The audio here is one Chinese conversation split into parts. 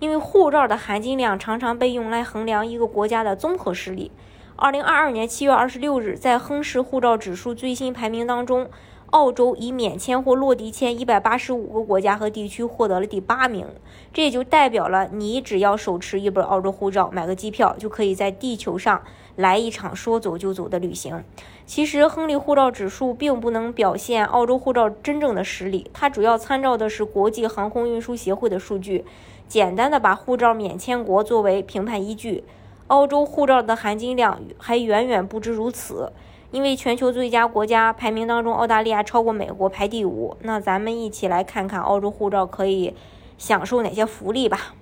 因为护照的含金量常常被用来衡量一个国家的综合实力。二零二二年七月二十六日，在亨氏护照指数最新排名当中，澳洲以免签或落地签一百八十五个国家和地区获得了第八名。这也就代表了你只要手持一本澳洲护照，买个机票就可以在地球上来一场说走就走的旅行。其实，亨利护照指数并不能表现澳洲护照真正的实力，它主要参照的是国际航空运输协会的数据。简单的把护照免签国作为评判依据，澳洲护照的含金量还远远不止如此。因为全球最佳国家排名当中，澳大利亚超过美国排第五。那咱们一起来看看澳洲护照可以享受哪些福利吧。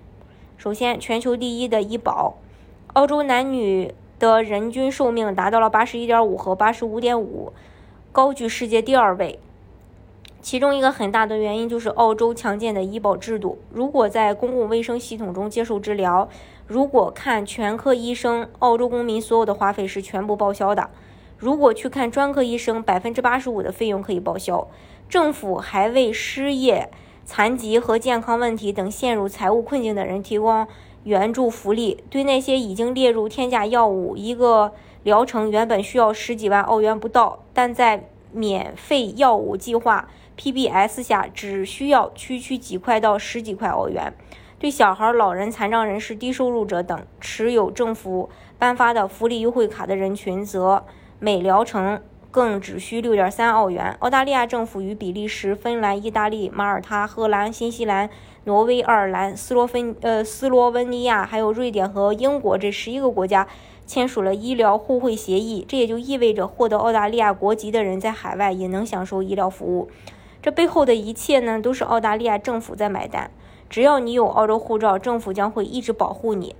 首先，全球第一的医保，澳洲男女的人均寿命达到了八十一点五和八十五点五，高居世界第二位。其中一个很大的原因就是澳洲强健的医保制度。如果在公共卫生系统中接受治疗，如果看全科医生，澳洲公民所有的花费是全部报销的；如果去看专科医生，百分之八十五的费用可以报销。政府还为失业、残疾和健康问题等陷入财务困境的人提供援助福利。对那些已经列入天价药物，一个疗程原本需要十几万澳元不到，但在免费药物计划。PBS 下只需要区区几块到十几块澳元，对小孩、老人、残障人士、低收入者等持有政府颁发的福利优惠卡的人群，则每疗程更只需六点三澳元。澳大利亚政府与比利时、芬兰、意大利、马耳他、荷兰、新西兰、挪威、爱尔兰、斯洛芬呃斯洛文尼亚，还有瑞典和英国这十一个国家签署了医疗互惠协议。这也就意味着，获得澳大利亚国籍的人在海外也能享受医疗服务。这背后的一切呢，都是澳大利亚政府在买单。只要你有澳洲护照，政府将会一直保护你。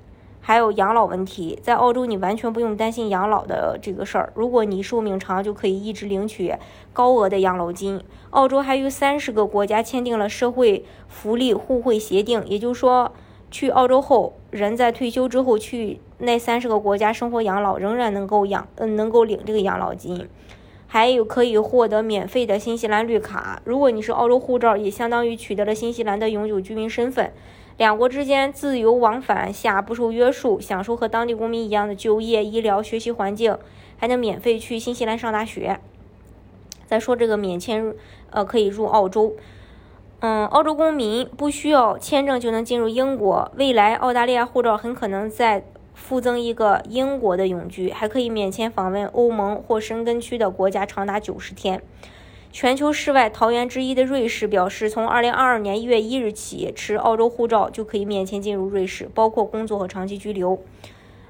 还有养老问题，在澳洲你完全不用担心养老的这个事儿。如果你寿命长，就可以一直领取高额的养老金。澳洲还与三十个国家签订了社会福利互惠协定，也就是说，去澳洲后，人在退休之后去那三十个国家生活养老，仍然能够养，嗯，能够领这个养老金。还有可以获得免费的新西兰绿卡，如果你是澳洲护照，也相当于取得了新西兰的永久居民身份。两国之间自由往返下不受约束，享受和当地公民一样的就业、医疗、学习环境，还能免费去新西兰上大学。再说这个免签，呃，可以入澳洲。嗯，澳洲公民不需要签证就能进入英国。未来澳大利亚护照很可能在。附赠一个英国的永居，还可以免签访问欧盟或申根区的国家长达九十天。全球世外桃源之一的瑞士表示，从二零二二年一月一日起，持澳洲护照就可以免签进入瑞士，包括工作和长期居留。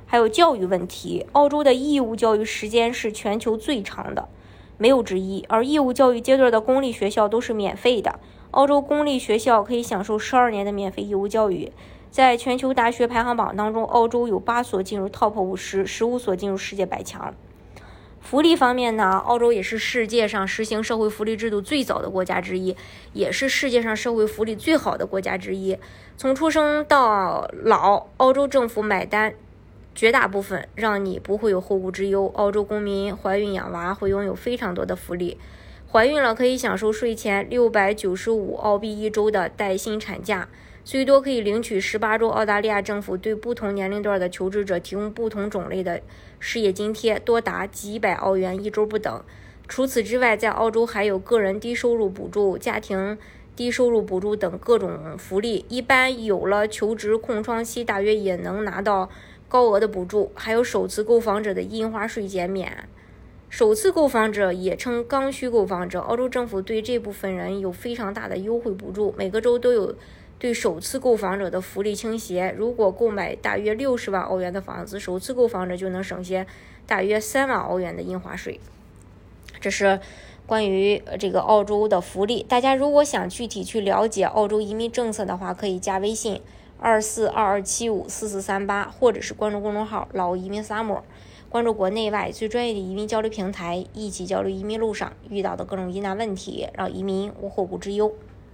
还有教育问题，澳洲的义务教育时间是全球最长的，没有之一。而义务教育阶段的公立学校都是免费的，澳洲公立学校可以享受十二年的免费义务教育。在全球大学排行榜当中，澳洲有八所进入 TOP 五十，十五所进入世界百强。福利方面呢，澳洲也是世界上实行社会福利制度最早的国家之一，也是世界上社会福利最好的国家之一。从出生到老，澳洲政府买单，绝大部分让你不会有后顾之忧。澳洲公民怀孕养娃会拥有非常多的福利，怀孕了可以享受税前六百九十五澳币一周的带薪产假。最多可以领取十八周。澳大利亚政府对不同年龄段的求职者提供不同种类的失业津贴，多达几百澳元一周不等。除此之外，在澳洲还有个人低收入补助、家庭低收入补助等各种福利。一般有了求职空窗期，大约也能拿到高额的补助。还有首次购房者的印花税减免。首次购房者也称刚需购房者，澳洲政府对这部分人有非常大的优惠补助，每个州都有。对首次购房者的福利倾斜，如果购买大约六十万欧元的房子，首次购房者就能省下大约三万欧元的印花税。这是关于这个澳洲的福利。大家如果想具体去了解澳洲移民政策的话，可以加微信二四二二七五四四三八，或者是关注公众号“老移民 summer”，关注国内外最专业的移民交流平台，一起交流移民路上遇到的各种疑难问题，让移民无后顾之忧。